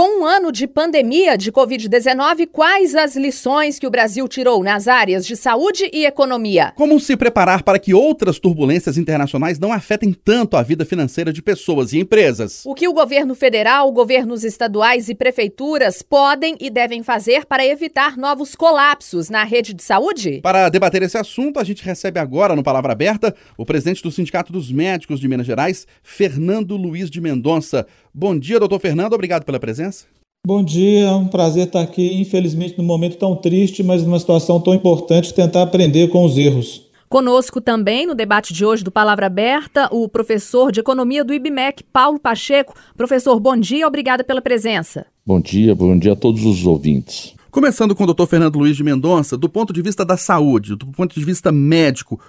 Com um ano de pandemia de Covid-19, quais as lições que o Brasil tirou nas áreas de saúde e economia? Como se preparar para que outras turbulências internacionais não afetem tanto a vida financeira de pessoas e empresas? O que o governo federal, governos estaduais e prefeituras podem e devem fazer para evitar novos colapsos na rede de saúde? Para debater esse assunto, a gente recebe agora, no Palavra Aberta, o presidente do Sindicato dos Médicos de Minas Gerais, Fernando Luiz de Mendonça. Bom dia, doutor Fernando, obrigado pela presença. Bom dia, é um prazer estar aqui, infelizmente num momento tão triste, mas numa situação tão importante, tentar aprender com os erros. Conosco também, no debate de hoje do Palavra Aberta, o professor de Economia do IBMEC, Paulo Pacheco. Professor, bom dia, obrigada pela presença. Bom dia, bom dia a todos os ouvintes. Começando com o doutor Fernando Luiz de Mendonça, do ponto de vista da saúde, do ponto de vista médico,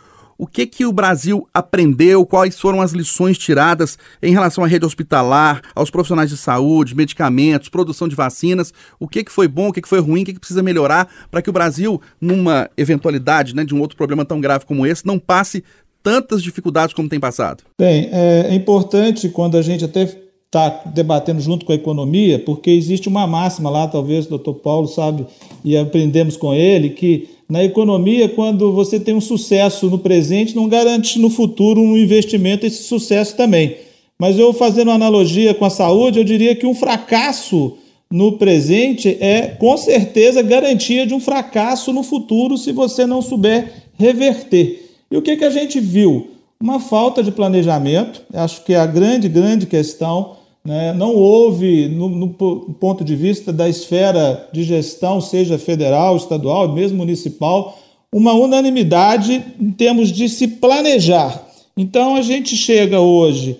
o que que o Brasil aprendeu, quais foram as lições tiradas em relação à rede hospitalar, aos profissionais de saúde, medicamentos, produção de vacinas, o que que foi bom, o que que foi ruim, o que que precisa melhorar para que o Brasil, numa eventualidade né, de um outro problema tão grave como esse, não passe tantas dificuldades como tem passado? Bem, é importante quando a gente até está debatendo junto com a economia, porque existe uma máxima lá, talvez o doutor Paulo sabe, e aprendemos com ele, que na economia, quando você tem um sucesso no presente, não garante no futuro um investimento esse sucesso também. Mas eu fazendo uma analogia com a saúde, eu diria que um fracasso no presente é com certeza garantia de um fracasso no futuro se você não souber reverter. E o que, que a gente viu? Uma falta de planejamento, acho que é a grande, grande questão né? Não houve, no, no, ponto de vista da esfera de gestão, seja federal, estadual, mesmo municipal, uma unanimidade em termos de se planejar. Então a gente chega hoje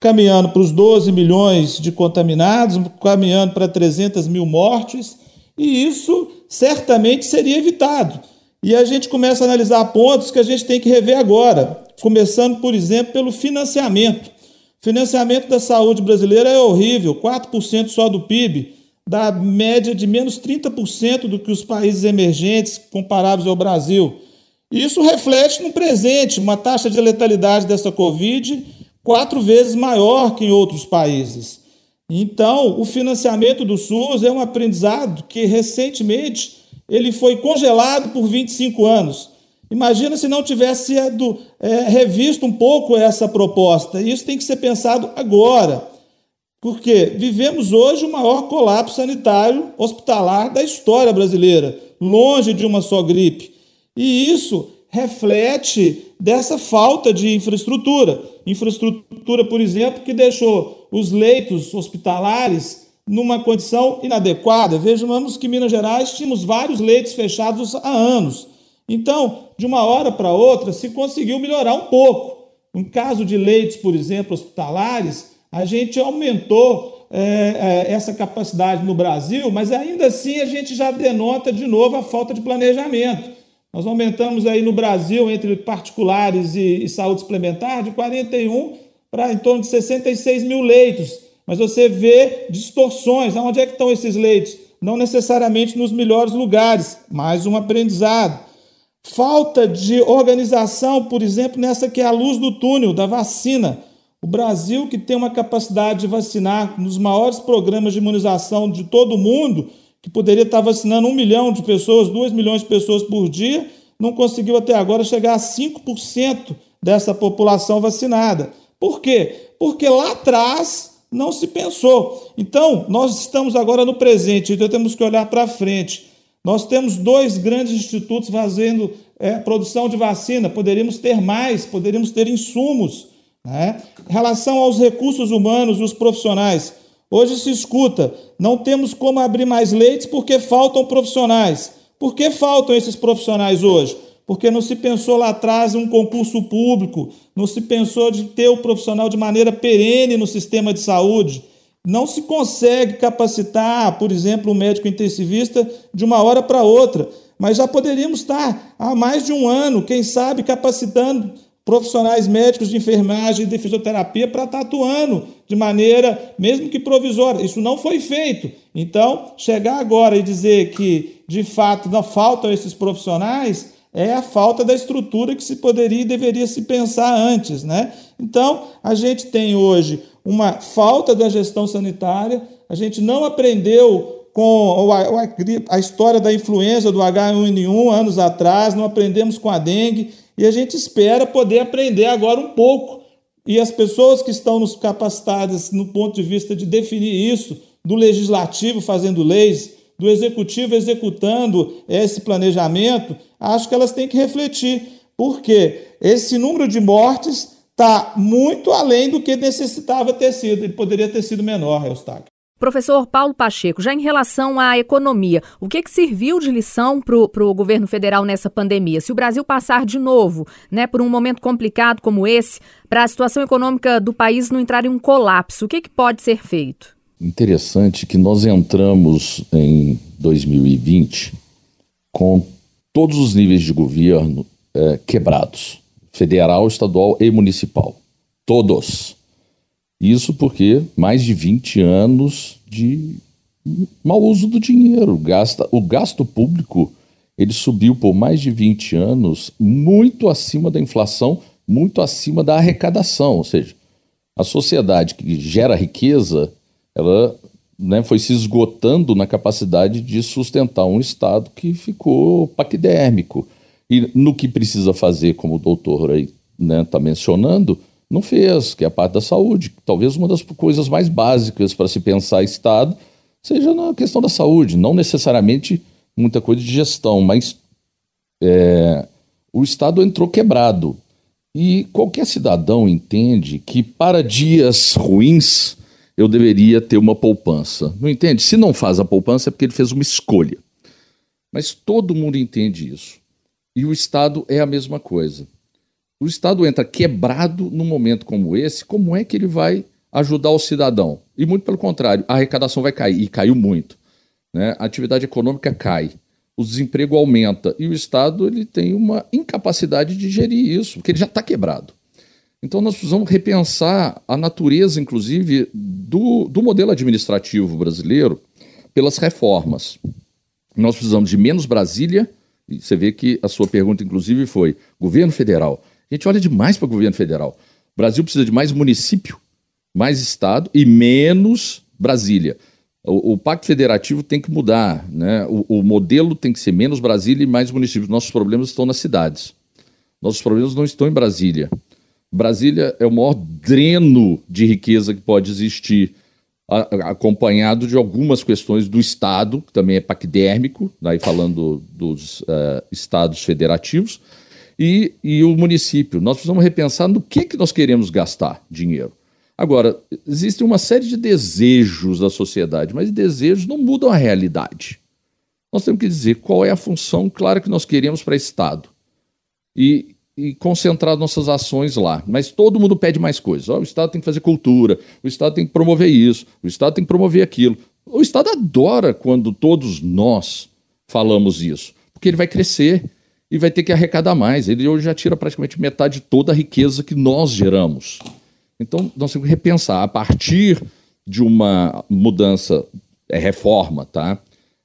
caminhando para os 12 milhões de contaminados, caminhando para 300 mil mortes, e isso certamente seria evitado. E a gente começa a analisar pontos que a gente tem que rever agora, começando, por exemplo, pelo financiamento. Financiamento da saúde brasileira é horrível, 4% só do PIB, da média de menos 30% do que os países emergentes comparáveis ao Brasil. Isso reflete no presente uma taxa de letalidade dessa Covid quatro vezes maior que em outros países. Então, o financiamento do SUS é um aprendizado que recentemente ele foi congelado por 25 anos. Imagina se não tivesse sido é, revisto um pouco essa proposta. Isso tem que ser pensado agora. Porque vivemos hoje o maior colapso sanitário hospitalar da história brasileira, longe de uma só gripe. E isso reflete dessa falta de infraestrutura. Infraestrutura, por exemplo, que deixou os leitos hospitalares numa condição inadequada. Vejamos que Minas Gerais tínhamos vários leitos fechados há anos. Então, de uma hora para outra, se conseguiu melhorar um pouco. No caso de leitos, por exemplo, hospitalares, a gente aumentou é, é, essa capacidade no Brasil, mas ainda assim a gente já denota de novo a falta de planejamento. Nós aumentamos aí no Brasil, entre particulares e, e saúde suplementar, de 41 para em torno de 66 mil leitos. Mas você vê distorções. Onde é que estão esses leitos? Não necessariamente nos melhores lugares. Mais um aprendizado. Falta de organização, por exemplo, nessa que é a luz do túnel da vacina. O Brasil, que tem uma capacidade de vacinar nos maiores programas de imunização de todo o mundo, que poderia estar vacinando um milhão de pessoas, dois milhões de pessoas por dia, não conseguiu até agora chegar a 5% dessa população vacinada. Por quê? Porque lá atrás não se pensou. Então, nós estamos agora no presente, então temos que olhar para frente. Nós temos dois grandes institutos fazendo é, produção de vacina, poderíamos ter mais, poderíamos ter insumos. Né? Em relação aos recursos humanos e os profissionais, hoje se escuta: não temos como abrir mais leitos porque faltam profissionais. Por que faltam esses profissionais hoje? Porque não se pensou lá atrás em um concurso público, não se pensou de ter o profissional de maneira perene no sistema de saúde. Não se consegue capacitar, por exemplo, um médico intensivista de uma hora para outra, mas já poderíamos estar há mais de um ano, quem sabe, capacitando profissionais médicos de enfermagem e de fisioterapia para estar atuando de maneira, mesmo que provisória. Isso não foi feito. Então, chegar agora e dizer que, de fato, não faltam esses profissionais é a falta da estrutura que se poderia e deveria se pensar antes. Né? Então, a gente tem hoje uma falta da gestão sanitária, a gente não aprendeu com a, história da influenza do H1N1 anos atrás, não aprendemos com a dengue, e a gente espera poder aprender agora um pouco. E as pessoas que estão nos capacitadas no ponto de vista de definir isso, do legislativo fazendo leis, do executivo executando esse planejamento, acho que elas têm que refletir, porque esse número de mortes está muito além do que necessitava ter sido. Ele poderia ter sido menor, Eustáquio. Professor Paulo Pacheco, já em relação à economia, o que, que serviu de lição para o governo federal nessa pandemia? Se o Brasil passar de novo né, por um momento complicado como esse, para a situação econômica do país não entrar em um colapso, o que, que pode ser feito? Interessante que nós entramos em 2020 com todos os níveis de governo é, quebrados federal, estadual e municipal. Todos. Isso porque mais de 20 anos de mau uso do dinheiro. Gasta, o gasto público ele subiu por mais de 20 anos muito acima da inflação, muito acima da arrecadação. Ou seja, a sociedade que gera riqueza, ela né, foi se esgotando na capacidade de sustentar um Estado que ficou paquidérmico. E no que precisa fazer, como o doutor aí está né, tá mencionando, não fez, que é a parte da saúde. Talvez uma das coisas mais básicas para se pensar Estado seja na questão da saúde, não necessariamente muita coisa de gestão, mas é, o Estado entrou quebrado. E qualquer cidadão entende que para dias ruins eu deveria ter uma poupança. Não entende? Se não faz a poupança é porque ele fez uma escolha. Mas todo mundo entende isso. E o Estado é a mesma coisa. O Estado entra quebrado num momento como esse, como é que ele vai ajudar o cidadão? E muito pelo contrário, a arrecadação vai cair, e caiu muito. Né? A atividade econômica cai, o desemprego aumenta, e o Estado ele tem uma incapacidade de gerir isso, porque ele já está quebrado. Então nós precisamos repensar a natureza, inclusive, do, do modelo administrativo brasileiro pelas reformas. Nós precisamos de menos Brasília e você vê que a sua pergunta, inclusive, foi: governo federal. A gente olha demais para o governo federal. O Brasil precisa de mais município, mais estado e menos Brasília. O, o pacto federativo tem que mudar, né? O, o, modelo tem que ser menos Brasília e mais municípios. Nossos problemas estão nas cidades. Nossos problemas não estão em Brasília. Brasília é o maior dreno de riqueza que pode existir acompanhado de algumas questões do Estado, que também é paquidérmico, daí falando dos uh, estados federativos, e, e o município. Nós precisamos repensar no que, que nós queremos gastar dinheiro. Agora, existe uma série de desejos da sociedade, mas desejos não mudam a realidade. Nós temos que dizer qual é a função clara que nós queremos para Estado. E, e concentrar nossas ações lá. Mas todo mundo pede mais coisas. Oh, o Estado tem que fazer cultura, o Estado tem que promover isso, o Estado tem que promover aquilo. O Estado adora quando todos nós falamos isso, porque ele vai crescer e vai ter que arrecadar mais. Ele hoje já tira praticamente metade de toda a riqueza que nós geramos. Então, nós temos que repensar a partir de uma mudança, é, reforma, tá?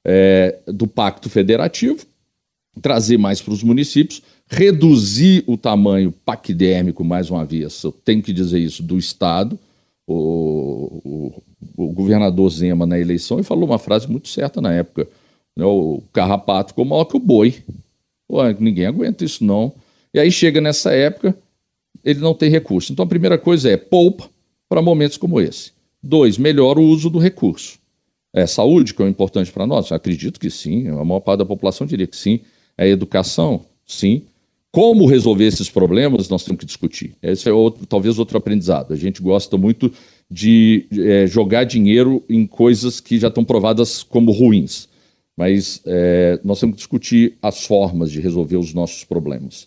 É, do pacto federativo, trazer mais para os municípios, reduzir o tamanho paquidérmico, mais uma vez, eu tenho que dizer isso, do Estado. O, o, o governador Zema, na eleição, ele falou uma frase muito certa na época: né, o carrapato ficou maior que o boi. Pô, ninguém aguenta isso, não. E aí chega nessa época, ele não tem recurso. Então a primeira coisa é poupa para momentos como esse. Dois, melhora o uso do recurso. É saúde, que é importante para nós? Acredito que sim, a maior parte da população diria que sim. É educação? Sim. Como resolver esses problemas, nós temos que discutir. Esse é outro, talvez outro aprendizado. A gente gosta muito de é, jogar dinheiro em coisas que já estão provadas como ruins. Mas é, nós temos que discutir as formas de resolver os nossos problemas.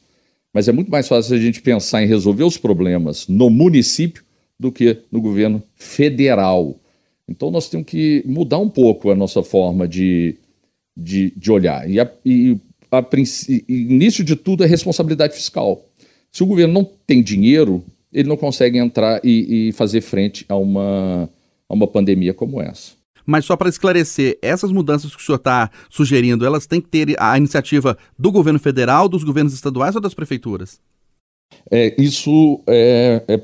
Mas é muito mais fácil a gente pensar em resolver os problemas no município do que no governo federal. Então nós temos que mudar um pouco a nossa forma de, de, de olhar. E, a, e início de tudo é responsabilidade fiscal. Se o governo não tem dinheiro, ele não consegue entrar e, e fazer frente a uma, a uma pandemia como essa. Mas só para esclarecer, essas mudanças que o senhor está sugerindo, elas têm que ter a iniciativa do governo federal, dos governos estaduais ou das prefeituras? É, isso é, é,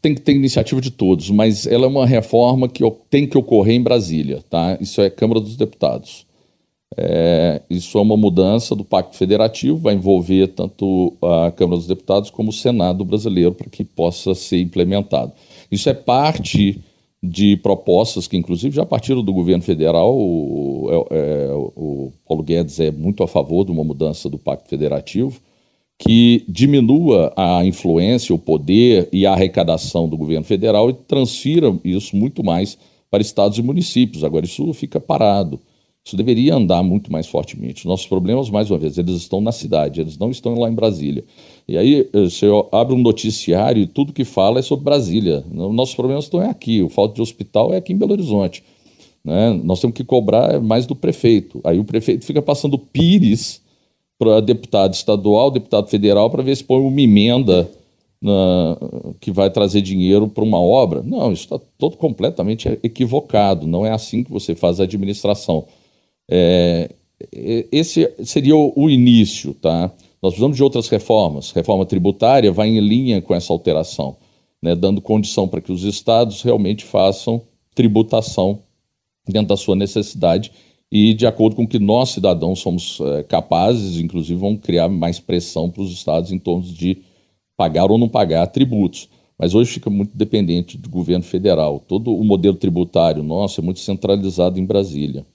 tem que ter iniciativa de todos, mas ela é uma reforma que tem que ocorrer em Brasília, tá? Isso é Câmara dos Deputados. É, isso é uma mudança do Pacto Federativo, vai envolver tanto a Câmara dos Deputados como o Senado brasileiro para que possa ser implementado. Isso é parte de propostas que, inclusive, já partiram do governo federal. O, é, é, o Paulo Guedes é muito a favor de uma mudança do Pacto Federativo que diminua a influência, o poder e a arrecadação do governo federal e transfira isso muito mais para estados e municípios. Agora, isso fica parado. Isso deveria andar muito mais fortemente. Nossos problemas, mais uma vez, eles estão na cidade, eles não estão lá em Brasília. E aí eh, você abre um noticiário e tudo que fala é sobre Brasília. Nossos problemas estão aqui. O falta de hospital é aqui em Belo Horizonte. Né? Nós temos que cobrar mais do prefeito. Aí o prefeito fica passando pires para deputado estadual, deputado federal, para ver se põe uma emenda na, que vai trazer dinheiro para uma obra. Não, isso está todo completamente equivocado. Não é assim que você faz a administração. É, esse seria o, início, tá? Nós precisamos de outras reformas. Reforma tributária vai em linha com essa alteração, né, dando condição para que os estados realmente façam tributação dentro da sua necessidade e de acordo com que nós, cidadãos, somos é, capazes, inclusive vão criar mais pressão para os estados em torno de pagar ou não pagar tributos. Mas hoje fica muito dependente do governo federal. Todo o modelo tributário nosso é muito centralizado em Brasília.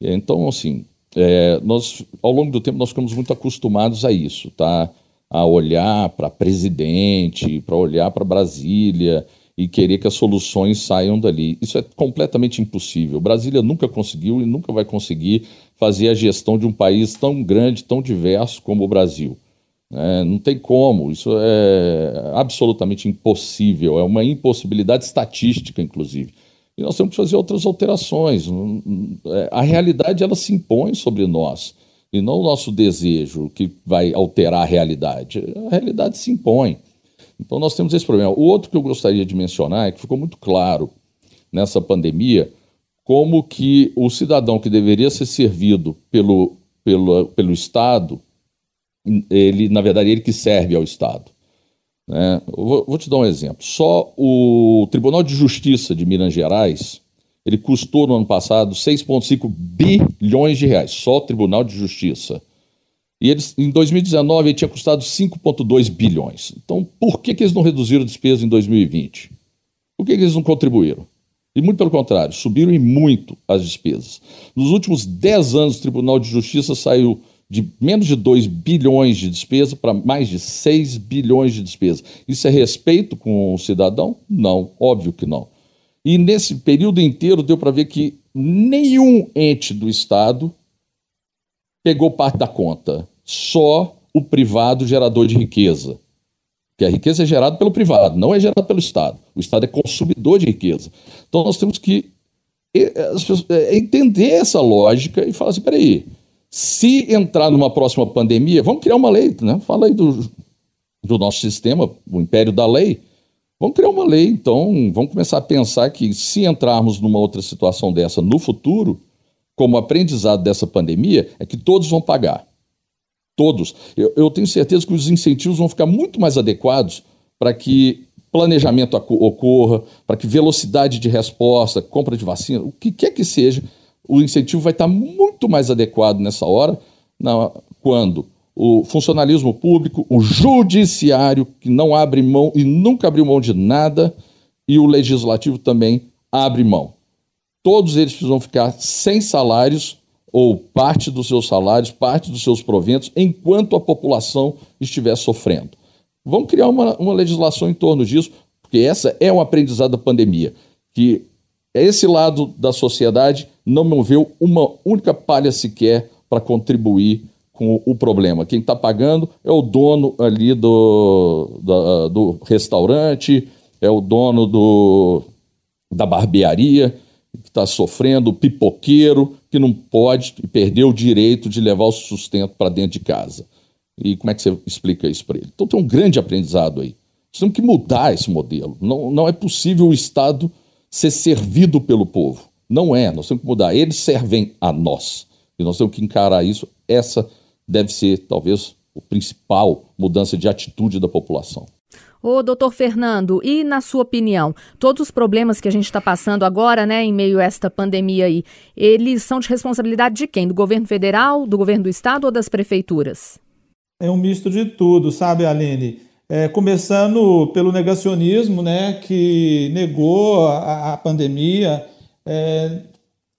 Então, assim, é, nós, ao longo do tempo, nós ficamos muito acostumados a isso, tá? A olhar para presidente, para olhar para Brasília e querer que as soluções saiam dali. Isso é completamente impossível. Brasília nunca conseguiu e nunca vai conseguir fazer a gestão de um país tão grande, tão diverso como o Brasil. É, não tem como, isso é absolutamente impossível, é uma impossibilidade estatística, inclusive e nós temos que fazer outras alterações. É, a realidade ela se impõe sobre nós e não o nosso desejo que vai alterar a realidade. A realidade se impõe. Então nós temos esse problema. O outro que eu gostaria de mencionar é que ficou muito claro nessa pandemia como que o cidadão que deveria ser servido pelo, pelo, pelo Estado, ele, na verdade, ele que serve ao Estado. Né? Vou, vou, te dar um exemplo. Só o Tribunal de Justiça de Minas Gerais, ele custou no ano passado 6,5 bilhões de reais, só o Tribunal de Justiça. E eles, em 2019 ele tinha custado 5,2 bilhões. Então, por que, que eles não reduziram a despesa em 2020? Por que, que eles não contribuíram? E muito pelo contrário, subiram em muito as despesas. Nos últimos 10 anos, o Tribunal de Justiça saiu de menos de 2 bilhões de despesa para mais de 6 bilhões de despesa. Isso é respeito com o cidadão? Não, óbvio que não. E nesse período inteiro deu para ver que nenhum ente do Estado pegou parte da conta, só o privado gerador de riqueza. Que a riqueza é gerada pelo privado, não é gerada pelo Estado. O Estado é consumidor de riqueza. Então nós temos que eh, eh, entender essa lógica e falar assim: peraí, se entrar numa próxima pandemia, vamos criar uma lei, né? Fala aí do, do nosso sistema, o império da lei. Vamos criar uma lei, então, vamos começar a pensar que se entrarmos numa outra situação dessa no futuro, como aprendizado dessa pandemia, é que todos vão pagar. Todos. Eu, eu tenho certeza que os incentivos vão ficar muito mais adequados para que planejamento ocorra, para que velocidade de resposta, compra de vacina, o que quer que seja, o incentivo vai estar muito mais adequado nessa hora, na, quando o funcionalismo público, o judiciário, que não abre mão e nunca abriu mão de nada, e o legislativo também abre mão. Todos eles precisam ficar sem salários ou parte dos seus salários, parte dos seus proventos, enquanto a população estiver sofrendo. Vamos criar uma, uma legislação em torno disso, porque essa é um aprendizado da pandemia, que esse lado da sociedade não moveu uma única palha sequer para contribuir com o problema. Quem está pagando é o dono ali do, do, do restaurante, é o dono do, da barbearia, que está sofrendo, o pipoqueiro, que não pode e perdeu o direito de levar o sustento para dentro de casa. E como é que você explica isso para ele? Então tem um grande aprendizado aí. Nós temos que mudar esse modelo. Não, não é possível o Estado ser servido pelo povo. Não é, nós temos que mudar. Eles servem a nós. E nós temos que encarar isso. Essa deve ser, talvez, o principal mudança de atitude da população. Ô, doutor Fernando, e na sua opinião, todos os problemas que a gente está passando agora, né, em meio a esta pandemia aí, eles são de responsabilidade de quem? Do governo federal, do governo do estado ou das prefeituras? É um misto de tudo, sabe, Aline? É, começando pelo negacionismo, né, que negou a, a pandemia, é,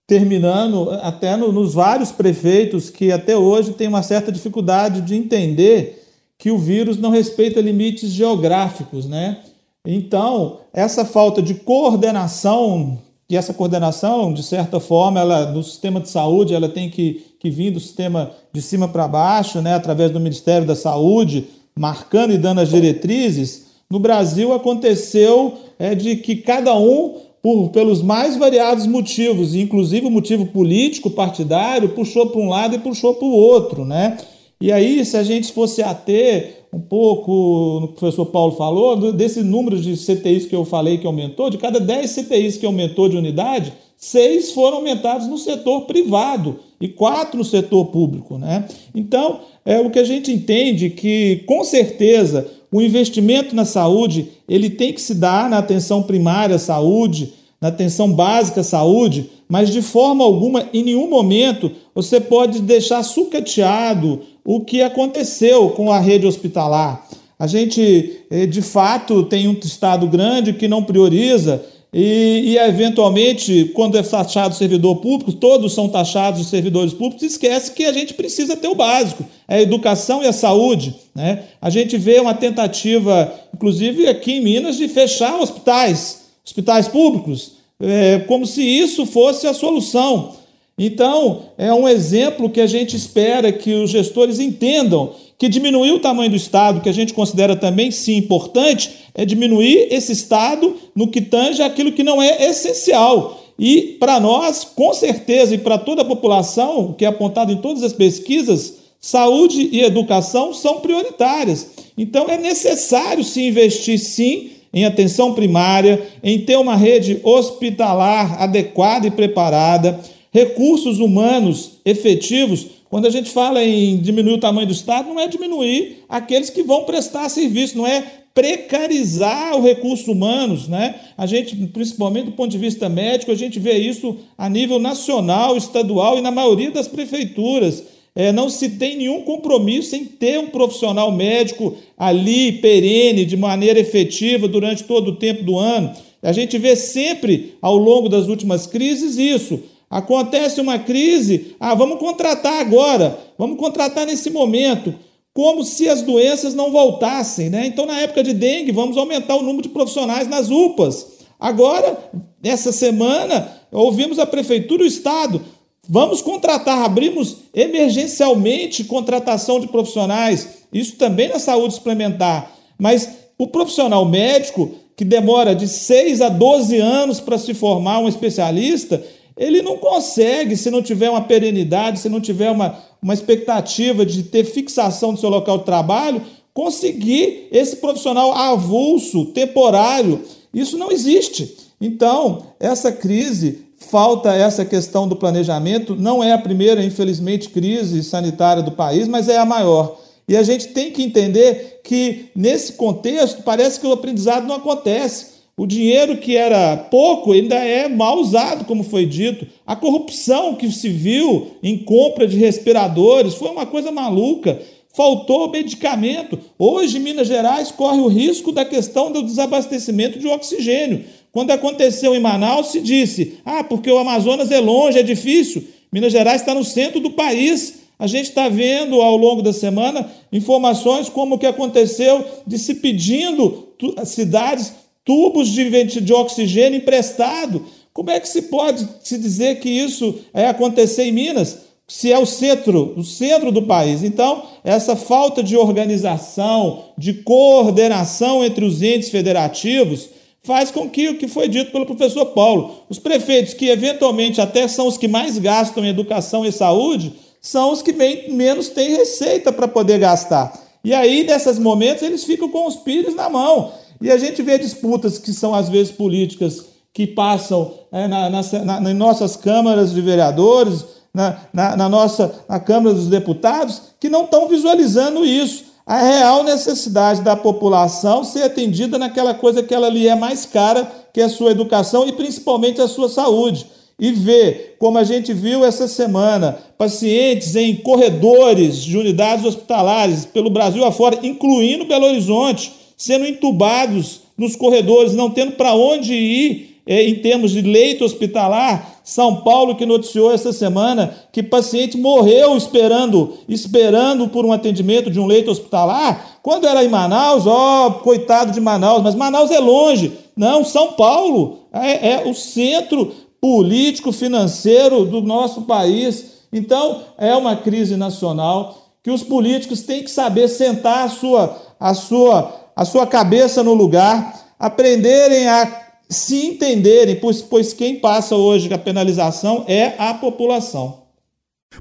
terminando até no, nos vários prefeitos que até hoje têm uma certa dificuldade de entender que o vírus não respeita limites geográficos, né? Então, essa falta de coordenação, e essa coordenação, de certa forma, ela, do sistema de saúde, ela tem que, que vir do sistema de cima para baixo, né, através do Ministério da Saúde, marcando e dando as diretrizes. No Brasil aconteceu é, de que cada um, por, pelos mais variados motivos, inclusive o motivo político, partidário, puxou para um lado e puxou para o outro, né? E aí, se a gente fosse ater um pouco no que o professor Paulo falou, desse número de CTIs que eu falei que aumentou, de cada 10 CTIs que aumentou de unidade, seis foram aumentados no setor privado e quatro no setor público. Né? Então, é o que a gente entende que, com certeza, o investimento na saúde ele tem que se dar na atenção primária à saúde, na atenção básica à saúde, mas de forma alguma, em nenhum momento, você pode deixar sucateado o que aconteceu com a rede hospitalar. A gente, eh, de fato, tem um Estado grande que não prioriza e, e, eventualmente, quando é taxado servidor público, todos são taxados de servidores públicos, esquece que a gente precisa ter o básico, é a educação e a saúde. Né? A gente vê uma tentativa, inclusive aqui em Minas, de fechar hospitais, hospitais públicos, é, como se isso fosse a solução. Então, é um exemplo que a gente espera que os gestores entendam que diminuir o tamanho do Estado, que a gente considera também sim importante, é diminuir esse Estado no que tange aquilo que não é essencial. E para nós, com certeza, e para toda a população, que é apontado em todas as pesquisas, saúde e educação são prioritárias. Então é necessário se investir sim em atenção primária, em ter uma rede hospitalar adequada e preparada recursos humanos efetivos, quando a gente fala em diminuir o tamanho do Estado, não é diminuir aqueles que vão prestar serviço, não é precarizar os recursos humanos, né? A gente, principalmente do ponto de vista médico, a gente vê isso a nível nacional, estadual e na maioria das prefeituras. É, não se tem nenhum compromisso em ter um profissional médico ali, perene, de maneira efetiva durante todo o tempo do ano. A gente vê sempre, ao longo das últimas crises, isso. Acontece uma crise, ah, vamos contratar agora, vamos contratar nesse momento, como se as doenças não voltassem, né? Então, na época de dengue, vamos aumentar o número de profissionais nas UPAs. Agora, essa semana, ouvimos a prefeitura e o estado, vamos contratar, abrimos emergencialmente contratação de profissionais, isso também na saúde suplementar. Mas o profissional médico, que demora de 6 a 12 anos para se formar um especialista, ele não consegue, se não tiver uma perenidade, se não tiver uma, uma expectativa de ter fixação do seu local de trabalho, conseguir esse profissional avulso, temporário. Isso não existe. Então, essa crise, falta essa questão do planejamento, não é a primeira, infelizmente, crise sanitária do país, mas é a maior. E a gente tem que entender que, nesse contexto, parece que o aprendizado não acontece. O dinheiro que era pouco ainda é mal usado, como foi dito. A corrupção que se viu em compra de respiradores foi uma coisa maluca. Faltou medicamento. Hoje, Minas Gerais corre o risco da questão do desabastecimento de oxigênio. Quando aconteceu em Manaus, se disse: ah, porque o Amazonas é longe, é difícil. Minas Gerais está no centro do país. A gente está vendo ao longo da semana informações como o que aconteceu de se pedindo cidades tubos de, de oxigênio emprestado. Como é que se pode se dizer que isso é acontecer em Minas? Se é o centro, o centro do país. Então, essa falta de organização, de coordenação entre os entes federativos, faz com que o que foi dito pelo professor Paulo, os prefeitos que eventualmente até são os que mais gastam em educação e saúde, são os que menos têm receita para poder gastar. E aí, nesses momentos, eles ficam com os pires na mão. E a gente vê disputas que são às vezes políticas que passam é, na, na, na, em nossas câmaras de vereadores, na, na, nossa na Câmara dos Deputados, que não estão visualizando isso. A real necessidade da população ser atendida naquela coisa que ela lhe é mais cara, que é a sua educação e principalmente a sua saúde e ver, como a gente viu essa semana, pacientes em corredores de unidades hospitalares pelo Brasil afora, incluindo Belo Horizonte, sendo entubados nos corredores, não tendo para onde ir é, em termos de leito hospitalar. São Paulo que noticiou essa semana que paciente morreu esperando, esperando por um atendimento de um leito hospitalar. Quando era em Manaus, ó, coitado de Manaus, mas Manaus é longe. Não, São Paulo é, é o centro político, financeiro do nosso país. Então, é uma crise nacional que os políticos têm que saber sentar a sua, a sua, a sua cabeça no lugar, aprenderem a se entenderem, pois, pois quem passa hoje a penalização é a população.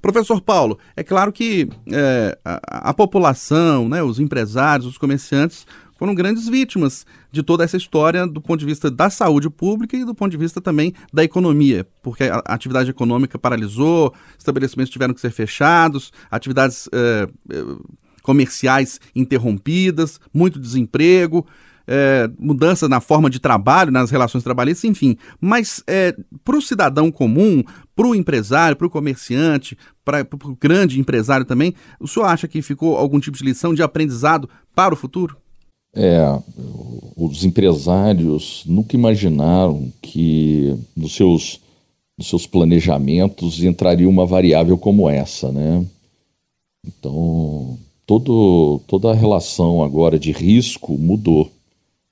Professor Paulo, é claro que é, a, a, população, né, os empresários, os comerciantes foram grandes vítimas de toda essa história do ponto de vista da saúde pública e do ponto de vista também da economia, porque a atividade econômica paralisou, estabelecimentos tiveram que ser fechados, atividades é, comerciais interrompidas, muito desemprego. É, mudança na forma de trabalho, nas relações trabalhistas, enfim. Mas é, para o cidadão comum, para o empresário, para o comerciante, para o grande empresário também, o senhor acha que ficou algum tipo de lição de aprendizado para o futuro? É, os empresários nunca imaginaram que nos seus, nos seus planejamentos entraria uma variável como essa, né? Então, todo, toda a relação agora de risco mudou.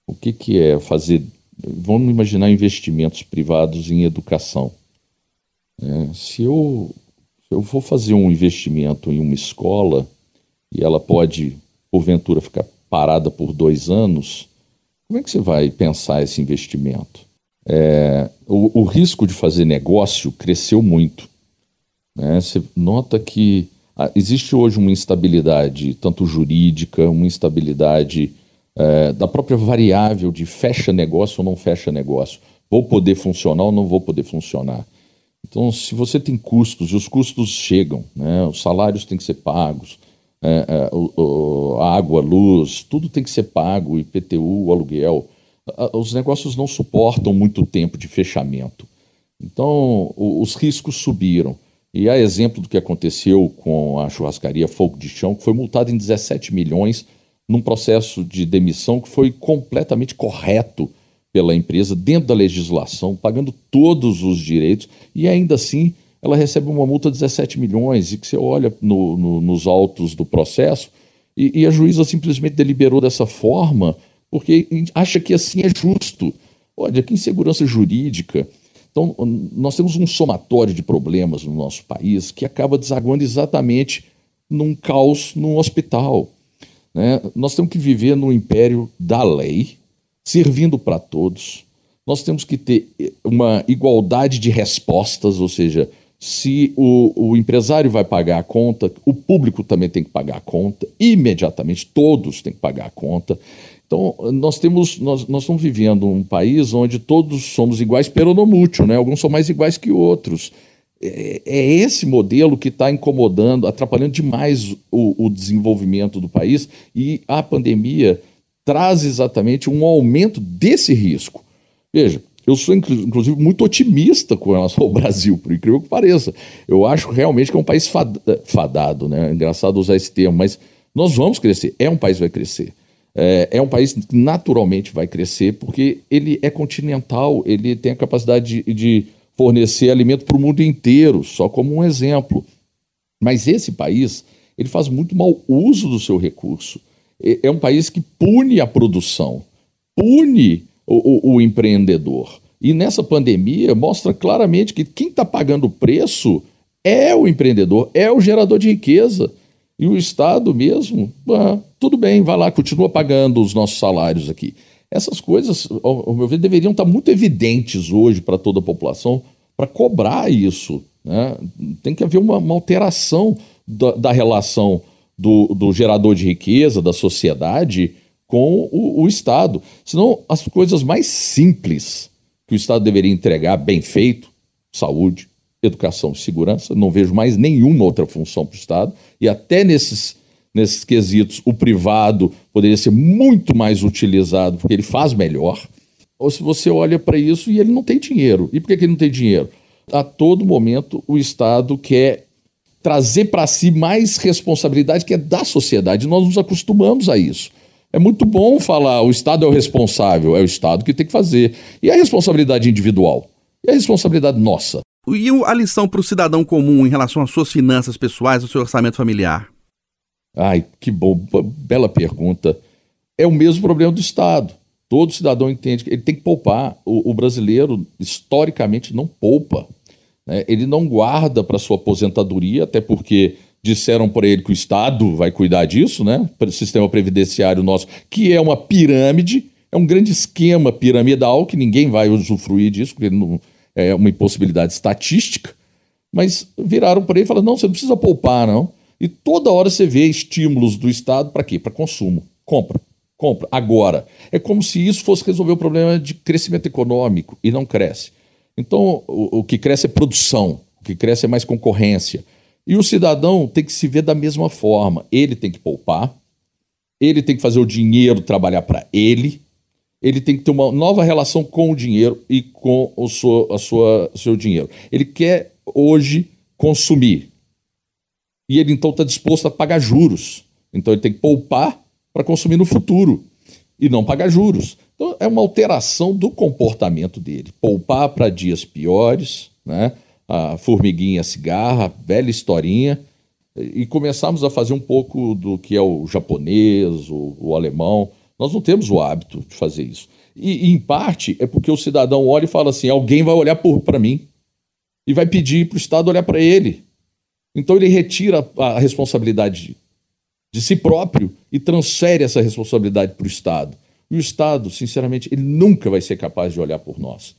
O que, que é fazer? Vamos imaginar investimentos privados em educação. É, se, eu, se eu for fazer um investimento em uma escola e ela pode, porventura, ficar parada por dois anos, como é que você vai pensar esse investimento? É, o, o, risco de fazer negócio cresceu muito. Né? Você nota que existe hoje uma instabilidade, tanto jurídica, uma instabilidade é, da própria variável de fecha negócio ou não fecha negócio. Vou poder funcionar ou não vou poder funcionar. Então, se você tem custos e os custos chegam, né? os salários têm que ser pagos, é, é, o, o, água, luz, tudo tem que ser pago, IPTU, o aluguel. Os negócios não suportam muito tempo de fechamento. Então, os riscos subiram. E há exemplo do que aconteceu com a churrascaria Fogo de Chão, que foi multada em 17 milhões num processo de demissão que foi completamente correto pela empresa, dentro da legislação, pagando todos os direitos, e ainda assim ela recebe uma multa de 17 milhões e que você olha no, no, nos autos do processo e, e, a juíza simplesmente deliberou dessa forma porque acha que assim é justo. Olha, que insegurança jurídica. Então, nós temos um somatório de problemas no nosso país que acaba desaguando exatamente num caos no hospital. Né? Nós temos que viver no império da lei, servindo para todos. Nós temos que ter uma igualdade de respostas, ou seja, se o, o, empresário vai pagar a conta, o público também tem que pagar a conta, imediatamente, todos têm que pagar a conta. Então, nós temos, nós, nós estamos vivendo um país onde todos somos iguais peronomútil, né? Alguns são mais iguais que outros. É, é esse modelo que está incomodando, atrapalhando demais o, o desenvolvimento do país e a pandemia traz exatamente um aumento desse risco. Veja, eu sou, inclusive, muito otimista com relação ao Brasil, por incrível que pareça. Eu acho realmente que é um país fadado, né? É engraçado usar esse termo, mas nós vamos crescer. É um país que vai crescer. É, é um país que naturalmente vai crescer, porque ele é continental, ele tem a capacidade de, de fornecer alimento para o mundo inteiro, só como um exemplo. Mas esse país, ele faz muito mau uso do seu recurso. É, é um país que pune a produção, pune o, o, o empreendedor. E nessa pandemia mostra claramente que quem está pagando o preço é o empreendedor, é o gerador de riqueza. E o Estado mesmo, ah, tudo bem, vai lá, continua pagando os nossos salários aqui. Essas coisas, ao, meu ver, deveriam estar muito evidentes hoje para toda a população para cobrar isso. Né? Tem que haver uma, uma alteração da, da relação do, do, gerador de riqueza, da sociedade, com o, o Estado. Senão, as coisas mais simples que o Estado deveria entregar bem feito, saúde, educação e segurança. Não vejo mais nenhuma outra função para o Estado. E até nesses, nesses quesitos, o privado poderia ser muito mais utilizado, porque ele faz melhor. Ou se você olha para isso e ele não tem dinheiro. E por que, ele não tem dinheiro? A todo momento o Estado quer trazer para si mais responsabilidade que é da sociedade. Nós nos acostumamos a isso. É muito bom falar o Estado é o responsável, é o Estado que tem que fazer. E a responsabilidade individual? E a responsabilidade nossa? E a lição para o cidadão comum em relação às suas finanças pessoais, ao seu orçamento familiar? Ai, que bom, bela pergunta. É o mesmo problema do Estado. Todo cidadão entende que ele tem que poupar. O, o brasileiro, historicamente, não poupa. Né? Ele não guarda para sua aposentadoria, até porque disseram para ele que o Estado vai cuidar disso, né? O sistema previdenciário nosso, que é uma pirâmide, é um grande esquema piramidal que ninguém vai usufruir disso, porque não, é uma impossibilidade estatística. Mas viraram para ele e falaram: não, você não precisa poupar, não. E toda hora você vê estímulos do Estado para quê? Para consumo. Compra, compra, agora. É como se isso fosse resolver o problema de crescimento econômico e não cresce. Então, o, o que cresce é produção, o que cresce é mais concorrência. E o cidadão tem que se ver da mesma forma. Ele tem que poupar, ele tem que fazer o dinheiro trabalhar para ele, ele tem que ter uma nova relação com o dinheiro e com o seu, a sua, seu dinheiro. Ele quer hoje consumir. E ele então está disposto a pagar juros. Então ele tem que poupar para consumir no futuro e não pagar juros. Então, é uma alteração do comportamento dele. Poupar para dias piores, né? a formiguinha a cigarra, velha historinha, e começarmos a fazer um pouco do que é o japonês, o, o alemão. Nós não temos o hábito de fazer isso. E, e, em parte, é porque o cidadão olha e fala assim: alguém vai olhar para mim e vai pedir para o Estado olhar para ele. Então ele retira a responsabilidade de si próprio e transfere essa responsabilidade para o Estado. E o Estado, sinceramente, ele nunca vai ser capaz de olhar por nós.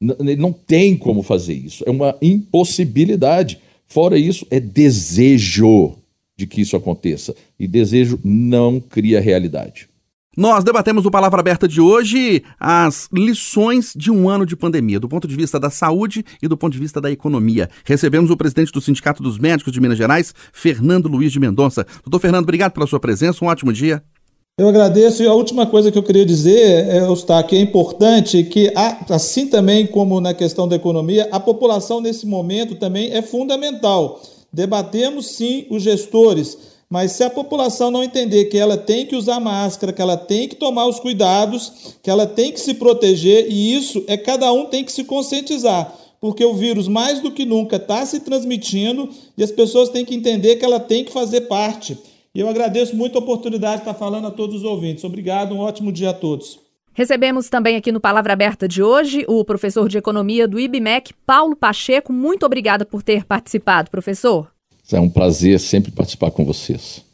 Ele não tem como fazer isso. É uma impossibilidade. Fora isso, é desejo de que isso aconteça. E desejo não cria realidade. Nós debatemos no Palavra Aberta de hoje as lições de um ano de pandemia, do ponto de vista da saúde e do ponto de vista da economia. Recebemos o presidente do Sindicato dos Médicos de Minas Gerais, Fernando Luiz de Mendonça. Doutor Fernando, obrigado pela sua presença, um ótimo dia. Eu agradeço. E a última coisa que eu queria dizer, é, Eustáquio, é importante que, assim também como na questão da economia, a população nesse momento também é fundamental. Debatemos sim os gestores, mas se a população não entender que ela tem que usar máscara, que ela tem que tomar os cuidados, que ela tem que se proteger, e isso é cada um tem que se conscientizar porque o vírus mais do que nunca está se transmitindo e as pessoas têm que entender que ela tem que fazer parte. E eu agradeço muito a oportunidade de estar falando a todos os ouvintes. Obrigado, um ótimo dia a todos. Recebemos também aqui no Palavra Aberta de hoje o professor de Economia do IBMEC, Paulo Pacheco. Muito obrigada por ter participado, professor. É um prazer sempre participar com vocês.